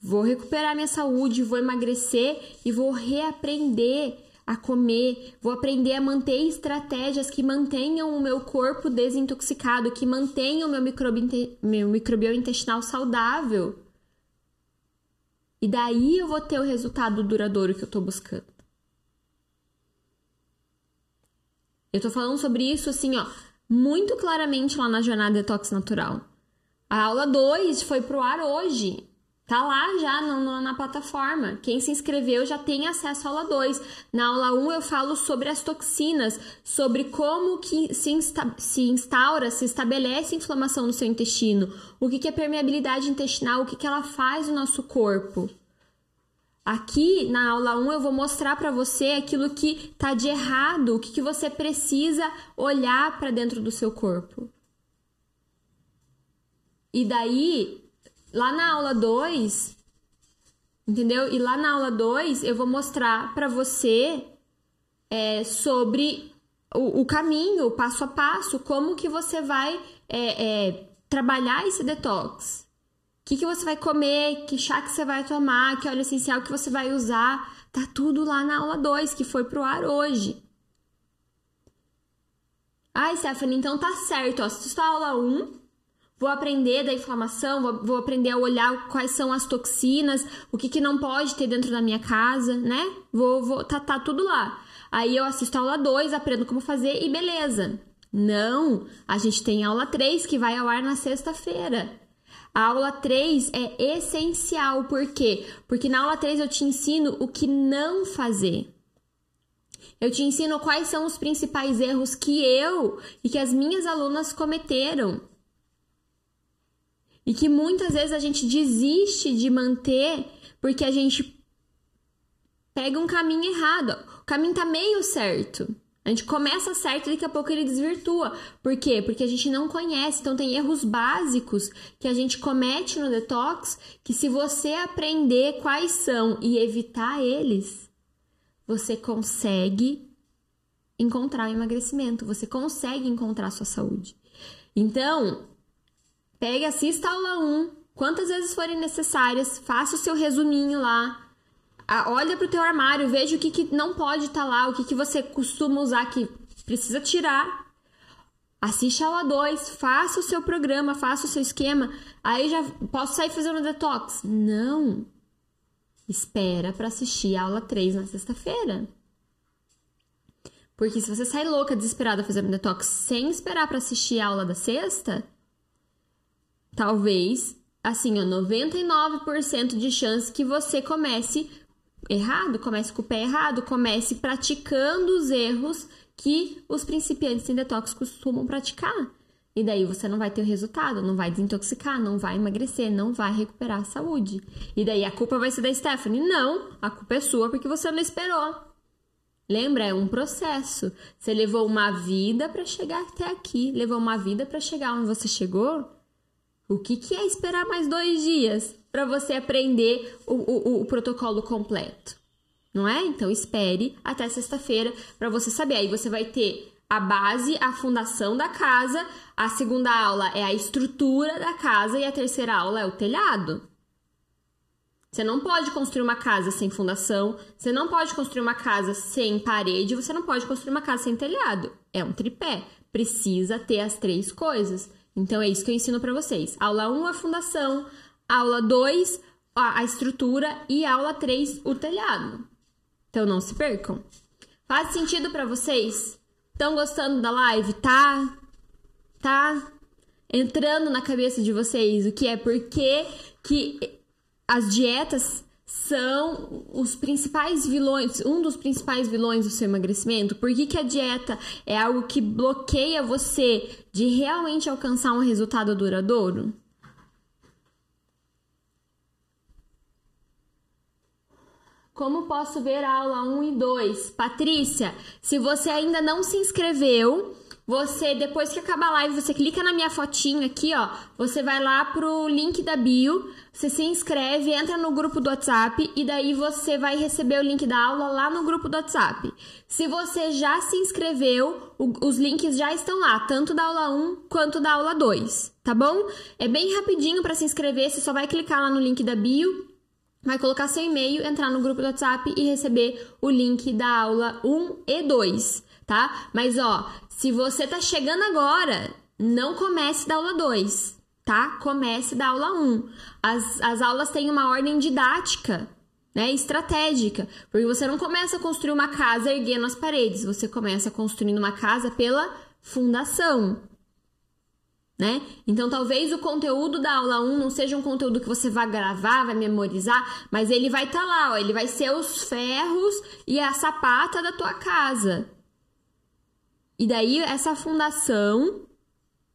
vou recuperar minha saúde, vou emagrecer e vou reaprender a comer, vou aprender a manter estratégias que mantenham o meu corpo desintoxicado, que mantenham o meu, microbi meu microbioma intestinal saudável. E daí eu vou ter o resultado duradouro que eu estou buscando. Eu tô falando sobre isso assim, ó, muito claramente lá na jornada Detox Natural. A aula 2 foi pro ar hoje. Tá lá já no, no, na plataforma. Quem se inscreveu já tem acesso à aula 2. Na aula 1 um, eu falo sobre as toxinas, sobre como que se, insta, se instaura, se estabelece inflamação no seu intestino, o que, que é permeabilidade intestinal, o que, que ela faz no nosso corpo. Aqui na aula 1 eu vou mostrar para você aquilo que tá de errado, o que, que você precisa olhar para dentro do seu corpo. E daí, lá na aula 2, Entendeu? E lá na aula 2 eu vou mostrar para você é, sobre o, o, caminho, passo a passo, como que você vai é, é, trabalhar esse detox. Que, que você vai comer, que chá que você vai tomar, que óleo essencial que você vai usar. Tá tudo lá na aula 2, que foi pro ar hoje. Ai, Stephanie, então tá certo. Ó, a aula 1, um, Vou aprender da inflamação, vou, vou, aprender a olhar quais são as toxinas, o que, que não pode ter dentro da minha casa, né? Vou, vou tá, tá tudo lá. Aí eu assisto a aula 2, aprendo como fazer e beleza. Não, a gente tem aula 3 que vai ao ar na sexta-feira. A aula 3 é essencial, por quê? Porque na aula 3 eu te ensino o que não fazer. Eu te ensino quais são os principais erros que eu e que as minhas alunas cometeram e que muitas vezes a gente desiste de manter porque a gente pega um caminho errado. O caminho tá meio certo. A gente começa certo e daqui a pouco ele desvirtua. Por quê? Porque a gente não conhece. Então tem erros básicos que a gente comete no detox que se você aprender quais são e evitar eles, você consegue encontrar o emagrecimento, você consegue encontrar a sua saúde. Então, Pegue, assista a aula 1, quantas vezes forem necessárias, faça o seu resuminho lá. Olha para o teu armário, veja o que, que não pode estar tá lá, o que, que você costuma usar que precisa tirar. Assiste a aula 2, faça o seu programa, faça o seu esquema. Aí já posso sair fazendo detox? Não. Espera para assistir a aula 3 na sexta-feira. Porque se você sair louca, desesperada fazendo detox sem esperar para assistir a aula da sexta, talvez, assim, ó, 99% de chance que você comece errado, comece com o pé errado, comece praticando os erros que os principiantes em detox costumam praticar. E daí você não vai ter o resultado, não vai desintoxicar, não vai emagrecer, não vai recuperar a saúde. E daí a culpa vai ser da Stephanie? Não, a culpa é sua porque você não esperou. Lembra, é um processo. Você levou uma vida para chegar até aqui, levou uma vida para chegar onde você chegou. O que, que é esperar mais dois dias para você aprender o, o, o protocolo completo? Não é? Então espere até sexta-feira para você saber. Aí você vai ter a base, a fundação da casa, a segunda aula é a estrutura da casa e a terceira aula é o telhado. Você não pode construir uma casa sem fundação, você não pode construir uma casa sem parede, você não pode construir uma casa sem telhado. É um tripé. Precisa ter as três coisas. Então é isso que eu ensino para vocês. Aula 1 a fundação, aula 2 a, estrutura e aula 3 o telhado. Então não se percam. Faz sentido para vocês? Estão gostando da live? Tá? Tá entrando na cabeça de vocês o que é porque que as dietas são os principais vilões, um dos principais vilões do seu emagrecimento? Por que, que a dieta é algo que bloqueia você de realmente alcançar um resultado duradouro? Como posso ver a aula 1 e 2? Patrícia, se você ainda não se inscreveu, você, depois que acabar a live, você clica na minha fotinha aqui, ó. Você vai lá pro link da bio, você se inscreve, entra no grupo do WhatsApp e daí você vai receber o link da aula lá no grupo do WhatsApp. Se você já se inscreveu, o, os links já estão lá, tanto da aula 1 quanto da aula 2, tá bom? É bem rapidinho para se inscrever, você só vai clicar lá no link da bio, vai colocar seu e-mail, entrar no grupo do WhatsApp e receber o link da aula 1 e 2, tá? Mas ó, se você tá chegando agora, não comece da aula 2, tá? Comece da aula 1. As, as aulas têm uma ordem didática, né? Estratégica. Porque você não começa a construir uma casa erguendo as paredes, você começa construindo uma casa pela fundação. Né? Então, talvez o conteúdo da aula 1 não seja um conteúdo que você vai gravar, vai memorizar, mas ele vai estar tá lá, ó, ele vai ser os ferros e a sapata da tua casa. E daí essa fundação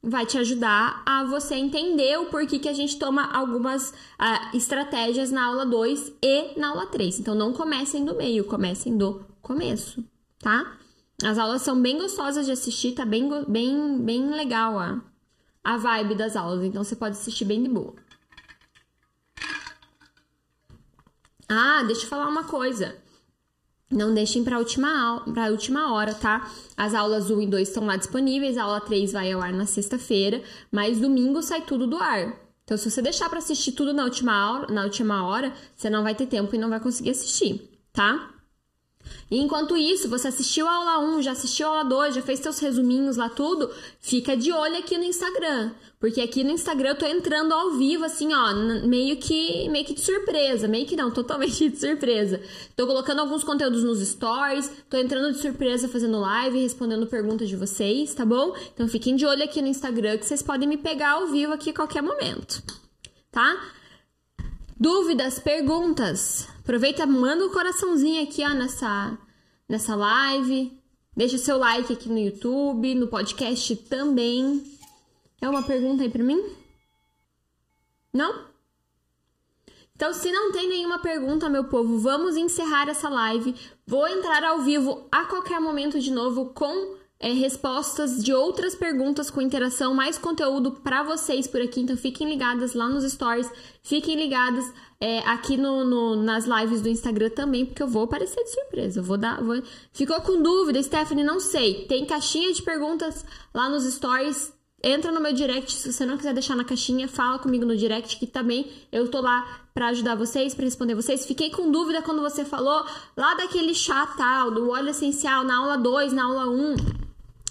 vai te ajudar a você entender o porquê que a gente toma algumas uh, estratégias na aula 2 e na aula 3. Então não comecem do meio, comecem do começo, tá? As aulas são bem gostosas de assistir, tá bem, bem, bem legal a, a vibe das aulas, então você pode assistir bem de boa. Ah, deixa eu falar uma coisa. Não deixem para última para última hora, tá? As aulas 1 e 2 estão lá disponíveis, a aula 3 vai ao ar na sexta-feira, mas domingo sai tudo do ar. Então, se você deixar para assistir tudo na última, hora, na última hora, você não vai ter tempo e não vai conseguir assistir, tá? E enquanto isso, você assistiu a aula 1, já assistiu a aula 2, já fez seus resuminhos lá tudo, fica de olho aqui no Instagram. Porque aqui no Instagram eu tô entrando ao vivo, assim, ó, meio que, meio que de surpresa. Meio que não, totalmente de surpresa. Tô colocando alguns conteúdos nos stories, tô entrando de surpresa fazendo live, respondendo perguntas de vocês, tá bom? Então fiquem de olho aqui no Instagram que vocês podem me pegar ao vivo aqui a qualquer momento, tá? Dúvidas, perguntas? Aproveita, manda um coraçãozinho aqui, ó, nessa, nessa live. Deixa seu like aqui no YouTube, no podcast também. É uma pergunta aí pra mim? Não? Então, se não tem nenhuma pergunta, meu povo, vamos encerrar essa live. Vou entrar ao vivo a qualquer momento de novo com é, respostas de outras perguntas com interação, mais conteúdo para vocês por aqui. Então, fiquem ligadas lá nos stories, fiquem ligadas é, aqui no, no, nas lives do Instagram também, porque eu vou aparecer de surpresa. Eu vou dar. Vou... Ficou com dúvida, Stephanie? Não sei. Tem caixinha de perguntas lá nos stories. Entra no meu direct, se você não quiser deixar na caixinha, fala comigo no direct que também eu tô lá para ajudar vocês, para responder vocês. Fiquei com dúvida quando você falou lá daquele chá tal, do óleo essencial na aula 2, na aula 1. Um.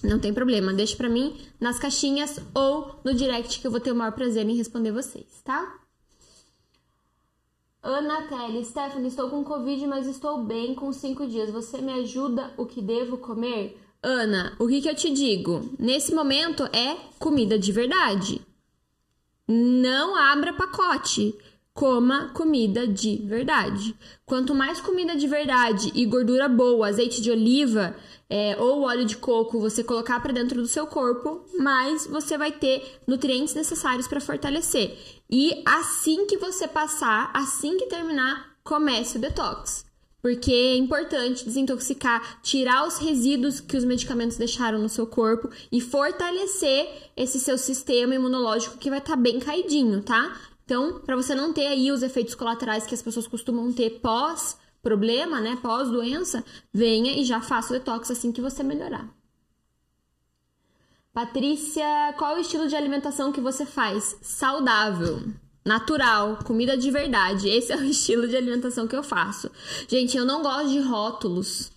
Não tem problema, deixa para mim nas caixinhas ou no direct que eu vou ter o maior prazer em responder vocês, tá? Ana Kelly, Stephanie, estou com Covid, mas estou bem com cinco dias. Você me ajuda o que devo comer? Ana, o que, que eu te digo? Nesse momento é comida de verdade. Não abra pacote. Coma comida de verdade. Quanto mais comida de verdade e gordura boa, azeite de oliva, é, ou óleo de coco você colocar para dentro do seu corpo, mais você vai ter nutrientes necessários para fortalecer. E assim que você passar, assim que terminar, comece o detox. Porque é importante desintoxicar, tirar os resíduos que os medicamentos deixaram no seu corpo e fortalecer esse seu sistema imunológico que vai estar tá bem caidinho, tá? Então, para você não ter aí os efeitos colaterais que as pessoas costumam ter pós problema, né, pós-doença, venha e já faça o detox assim que você melhorar. Patrícia, qual o estilo de alimentação que você faz? Saudável, natural, comida de verdade. Esse é o estilo de alimentação que eu faço. Gente, eu não gosto de rótulos.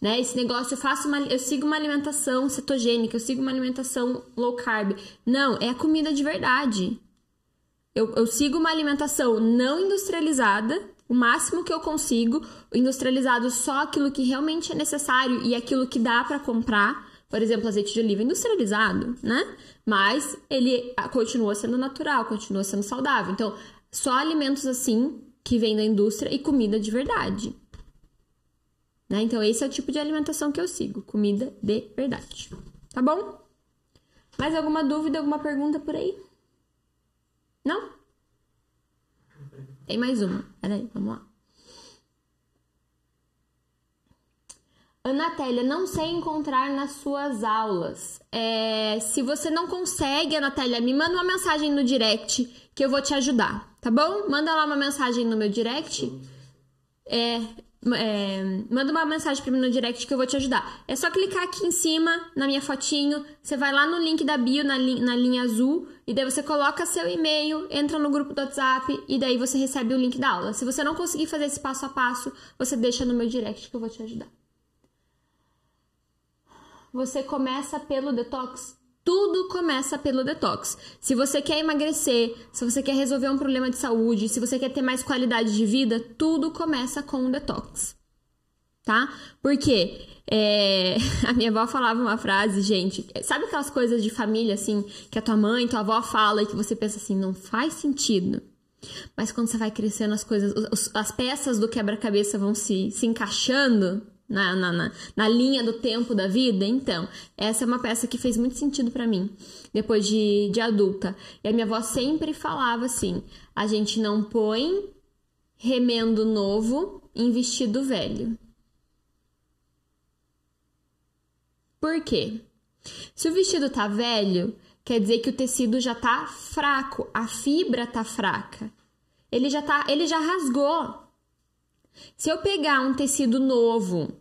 Né? Esse negócio, eu faço uma, eu sigo uma alimentação cetogênica, eu sigo uma alimentação low carb. Não, é a comida de verdade. Eu, eu sigo uma alimentação não industrializada, o máximo que eu consigo, industrializado só aquilo que realmente é necessário e aquilo que dá para comprar. Por exemplo, azeite de oliva industrializado, né? Mas ele continua sendo natural, continua sendo saudável. Então, só alimentos assim que vêm da indústria e comida de verdade. Né? Então, esse é o tipo de alimentação que eu sigo, comida de verdade. Tá bom? Mais alguma dúvida, alguma pergunta por aí? Não? Tem mais uma. Peraí, vamos lá. Anatélia, não sei encontrar nas suas aulas. É, se você não consegue, Anatélia, me manda uma mensagem no direct que eu vou te ajudar, tá bom? Manda lá uma mensagem no meu direct. É, é, manda uma mensagem pra mim no direct que eu vou te ajudar. É só clicar aqui em cima, na minha fotinho. Você vai lá no link da bio, na, li, na linha azul. E daí você coloca seu e-mail, entra no grupo do WhatsApp e daí você recebe o link da aula. Se você não conseguir fazer esse passo a passo, você deixa no meu direct que eu vou te ajudar. Você começa pelo detox? Tudo começa pelo detox. Se você quer emagrecer, se você quer resolver um problema de saúde, se você quer ter mais qualidade de vida, tudo começa com o detox. Tá? Por quê? É, a minha avó falava uma frase, gente. Sabe aquelas coisas de família, assim, que a tua mãe, tua avó fala e que você pensa assim, não faz sentido. Mas quando você vai crescendo, as coisas, as peças do quebra-cabeça vão se, se encaixando na, na, na, na, linha do tempo da vida. Então, essa é uma peça que fez muito sentido para mim, depois de, de adulta. E a minha avó sempre falava assim: a gente não põe remendo novo em vestido velho. Por quê? Se o vestido tá velho, quer dizer que o tecido já tá fraco, a fibra tá fraca. Ele já tá, ele já rasgou. Se eu pegar um tecido novo,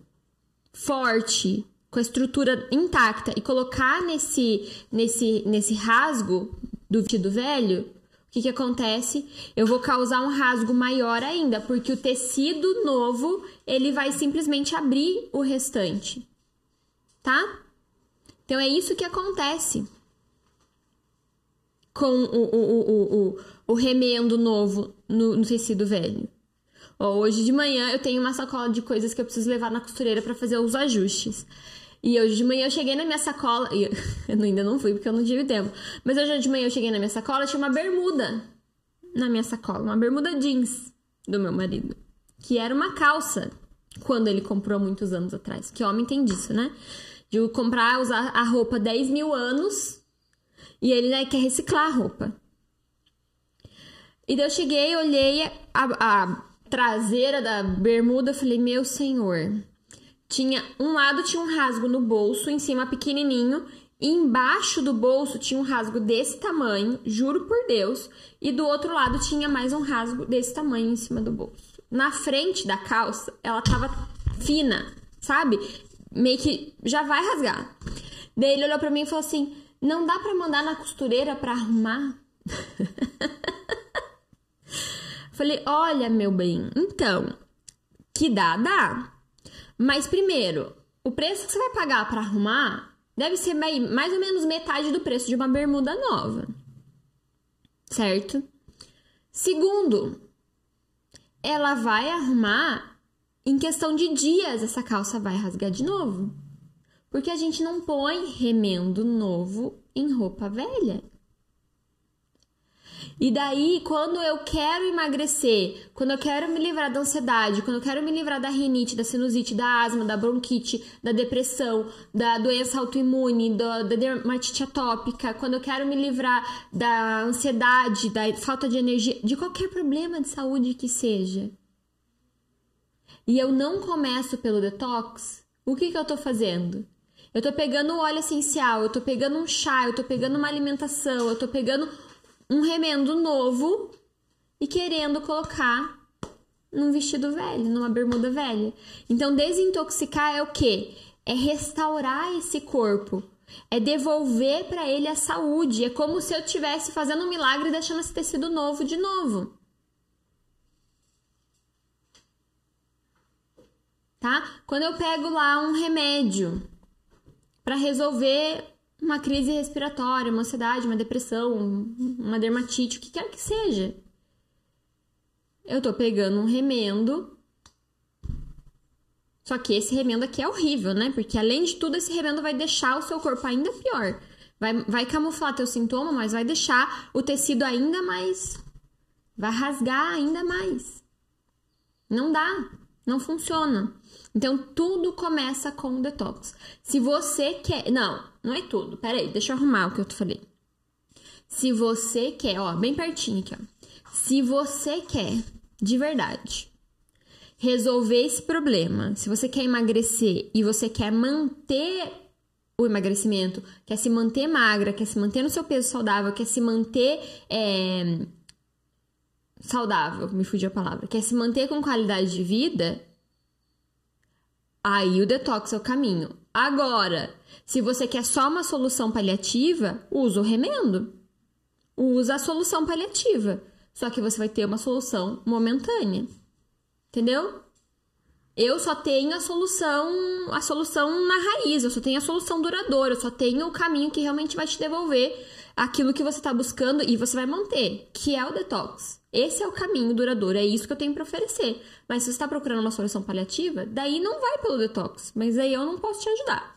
forte, com a estrutura intacta e colocar nesse nesse nesse rasgo do vestido velho, o que que acontece? Eu vou causar um rasgo maior ainda, porque o tecido novo, ele vai simplesmente abrir o restante. Tá? Então é isso que acontece com o, o, o, o, o remendo novo no, no tecido velho. Hoje de manhã eu tenho uma sacola de coisas que eu preciso levar na costureira para fazer os ajustes. E hoje de manhã eu cheguei na minha sacola. E eu ainda não fui porque eu não tive tempo. Mas hoje de manhã eu cheguei na minha sacola tinha uma bermuda na minha sacola. Uma bermuda jeans do meu marido. Que era uma calça quando ele comprou muitos anos atrás. Que homem tem disso, né? De comprar, usar a roupa 10 mil anos e ele né, quer reciclar a roupa. E daí eu cheguei, olhei a, a traseira da bermuda, falei, meu senhor. Tinha um lado tinha um rasgo no bolso, em cima pequenininho, e embaixo do bolso tinha um rasgo desse tamanho, juro por Deus, e do outro lado tinha mais um rasgo desse tamanho em cima do bolso. Na frente da calça, ela tava fina, sabe? Meio que já vai rasgar. Daí ele olhou para mim e falou assim: "Não dá para mandar na costureira para arrumar?" Falei, olha, meu bem, então, que dá, dá. Mas primeiro, o preço que você vai pagar para arrumar deve ser mais ou menos metade do preço de uma bermuda nova. Certo? Segundo, ela vai arrumar em questão de dias essa calça vai rasgar de novo. Porque a gente não põe remendo novo em roupa velha. E daí, quando eu quero emagrecer, quando eu quero me livrar da ansiedade, quando eu quero me livrar da rinite, da sinusite, da asma, da bronquite, da depressão, da doença autoimune, da, da dermatite atópica, quando eu quero me livrar da ansiedade, da falta de energia, de qualquer problema de saúde que seja, e eu não começo pelo detox, o que, que eu tô fazendo? Eu tô pegando óleo essencial, eu tô pegando um chá, eu tô pegando uma alimentação, eu tô pegando um remendo novo e querendo colocar num vestido velho, numa bermuda velha. Então, desintoxicar é o quê? É restaurar esse corpo. É devolver para ele a saúde. É como se eu estivesse fazendo um milagre e deixando esse tecido novo de novo. Tá? Quando eu pego lá um remédio para resolver uma crise respiratória, uma ansiedade, uma depressão, uma dermatite, o que quer que seja. Eu tô pegando um remendo. Só que esse remendo aqui é horrível, né? Porque além de tudo, esse remendo vai deixar o seu corpo ainda pior. Vai, vai camuflar teu sintoma, mas vai deixar o tecido ainda mais. Vai rasgar ainda mais. Não dá. Não funciona. Então, tudo começa com o detox. Se você quer. Não, não é tudo. Peraí, deixa eu arrumar o que eu falei. Se você quer, ó, bem pertinho aqui, ó. Se você quer, de verdade, resolver esse problema, se você quer emagrecer e você quer manter o emagrecimento, quer se manter magra, quer se manter no seu peso saudável, quer se manter é, saudável, me fugiu a palavra, quer se manter com qualidade de vida, aí o detox é o caminho. Agora, se você quer só uma solução paliativa, usa o remendo. Usa a solução paliativa. Só que você vai ter uma solução momentânea. Entendeu? Eu só tenho a solução, a solução na raiz, eu só tenho a solução duradoura, eu só tenho o caminho que realmente vai te devolver aquilo que você está buscando e você vai manter, que é o detox. Esse é o caminho duradouro, é isso que eu tenho para oferecer. Mas se você está procurando uma solução paliativa, daí não vai pelo detox, mas aí eu não posso te ajudar.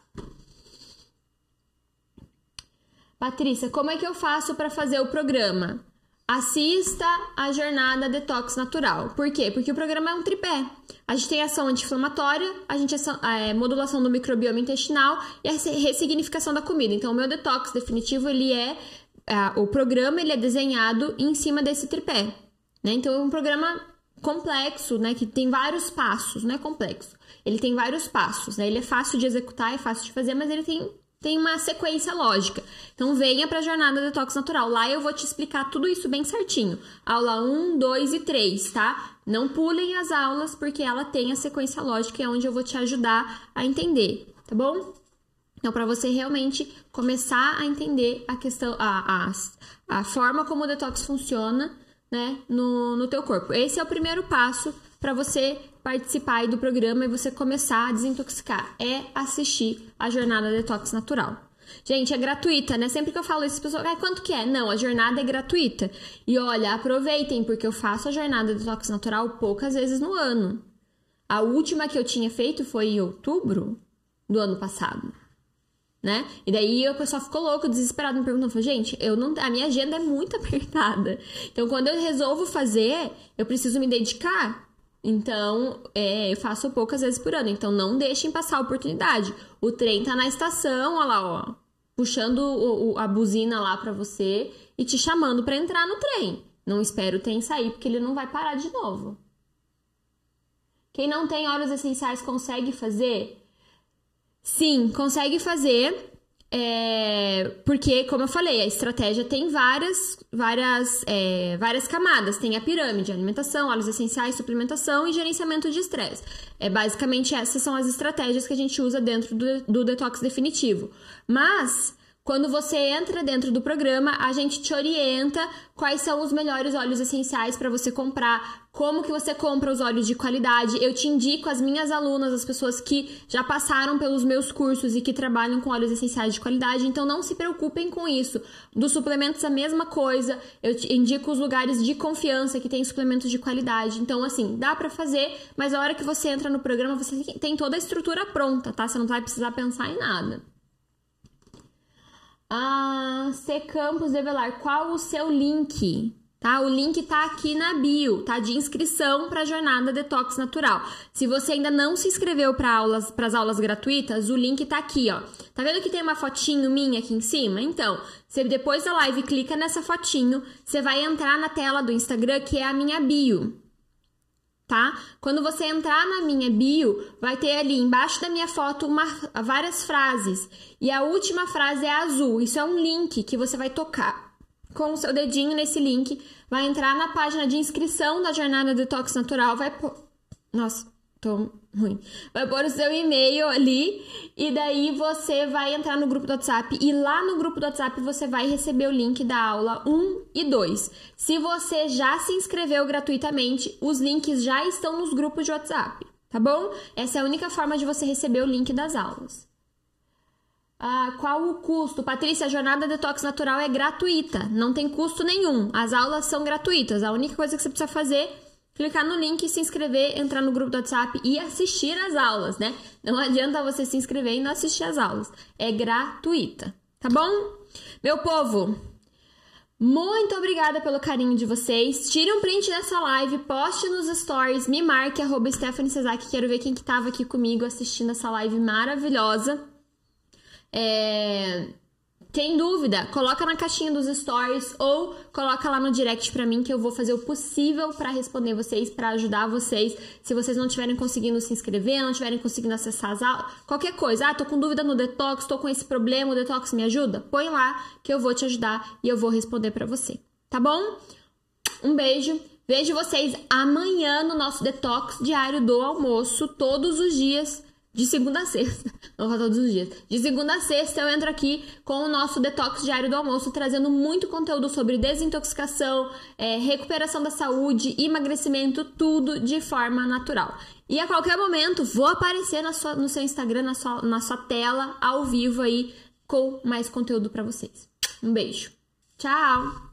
Patrícia, como é que eu faço para fazer o programa? Assista a jornada Detox Natural. Por quê? Porque o programa é um tripé. A gente tem ação anti-inflamatória, a gente é, modulação do microbioma intestinal e a ressignificação da comida. Então, o meu detox definitivo, ele é, é o programa ele é desenhado em cima desse tripé. Né? Então, é um programa complexo, né? Que tem vários passos, não é complexo. Ele tem vários passos, né? Ele é fácil de executar, é fácil de fazer, mas ele tem tem uma sequência lógica. Então venha para a jornada detox natural. Lá eu vou te explicar tudo isso bem certinho. Aula 1, 2 e 3, tá? Não pulem as aulas porque ela tem a sequência lógica, é onde eu vou te ajudar a entender, tá bom? Então, para você realmente começar a entender a questão, a, a, a forma como o detox funciona, né, no, no teu corpo. Esse é o primeiro passo para você participar do programa e você começar a desintoxicar. É assistir a jornada detox natural. Gente, é gratuita, né? Sempre que eu falo isso, as pessoas, ah, quanto que é? Não, a jornada é gratuita. E olha, aproveitem, porque eu faço a jornada detox natural poucas vezes no ano. A última que eu tinha feito foi em outubro do ano passado né? E daí o pessoal ficou louco, desesperado, me perguntando, falou, gente, eu não, a minha agenda é muito apertada. Então, quando eu resolvo fazer, eu preciso me dedicar. Então, é, eu faço poucas vezes por ano. Então, não deixem passar a oportunidade. O trem tá na estação, olha lá, ó, puxando o, o, a buzina lá para você e te chamando para entrar no trem. Não espero o trem sair, porque ele não vai parar de novo. Quem não tem óleos essenciais consegue fazer? Sim, consegue fazer. É, porque, como eu falei, a estratégia tem várias, várias, é, várias camadas. Tem a pirâmide, alimentação, óleos essenciais, suplementação e gerenciamento de estresse. É, basicamente, essas são as estratégias que a gente usa dentro do, do detox definitivo. Mas quando você entra dentro do programa, a gente te orienta quais são os melhores óleos essenciais para você comprar, como que você compra os óleos de qualidade. Eu te indico as minhas alunas, as pessoas que já passaram pelos meus cursos e que trabalham com óleos essenciais de qualidade, então não se preocupem com isso. Dos suplementos a mesma coisa. Eu te indico os lugares de confiança que tem suplementos de qualidade. Então assim, dá para fazer, mas a hora que você entra no programa, você tem toda a estrutura pronta, tá? Você não vai precisar pensar em nada. Ah, C Campos de Velar, qual o seu link? Tá? O link tá aqui na bio, tá? De inscrição para a jornada Detox Natural. Se você ainda não se inscreveu para aulas, as aulas gratuitas, o link tá aqui, ó. Tá vendo que tem uma fotinho minha aqui em cima? Então, você depois da live clica nessa fotinho, você vai entrar na tela do Instagram que é a minha bio tá? Quando você entrar na minha bio, vai ter ali embaixo da minha foto uma, várias frases. E a última frase é azul. Isso é um link que você vai tocar com o seu dedinho nesse link, vai entrar na página de inscrição da Jornada Detox Natural, vai Nossa, tô ruim. Vai pôr o seu e-mail ali e daí você vai entrar no grupo do WhatsApp e lá no grupo do WhatsApp você vai receber o link da aula 1 e 2. Se você já se inscreveu gratuitamente, os links já estão nos grupos de WhatsApp, tá bom? Essa é a única forma de você receber o link das aulas. Ah, qual o custo? Patrícia, a jornada detox natural é gratuita, não tem custo nenhum. As aulas são gratuitas. A única coisa que você precisa fazer clicar no link, se inscrever, entrar no grupo do WhatsApp e assistir as aulas, né? Não adianta você se inscrever e não assistir as aulas. É gratuita, tá bom? Meu povo, muito obrigada pelo carinho de vocês. Tire um print dessa live, poste nos stories, me marque, arroba Stephanie Cesar, quero ver quem que tava aqui comigo assistindo essa live maravilhosa. É... Tem dúvida? Coloca na caixinha dos stories ou coloca lá no direct para mim que eu vou fazer o possível para responder vocês, para ajudar vocês. Se vocês não estiverem conseguindo se inscrever, não estiverem conseguindo acessar as aulas, qualquer coisa. Ah, tô com dúvida no detox, tô com esse problema, o detox me ajuda? Põe lá que eu vou te ajudar e eu vou responder para você. Tá bom? Um beijo. Vejo vocês amanhã no nosso detox diário do almoço, todos os dias de segunda a sexta, não vou todos os dias. De segunda a sexta eu entro aqui com o nosso detox diário do almoço, trazendo muito conteúdo sobre desintoxicação, é, recuperação da saúde, emagrecimento, tudo de forma natural. E a qualquer momento vou aparecer sua, no seu Instagram, na sua, na sua tela, ao vivo aí, com mais conteúdo para vocês. Um beijo. Tchau!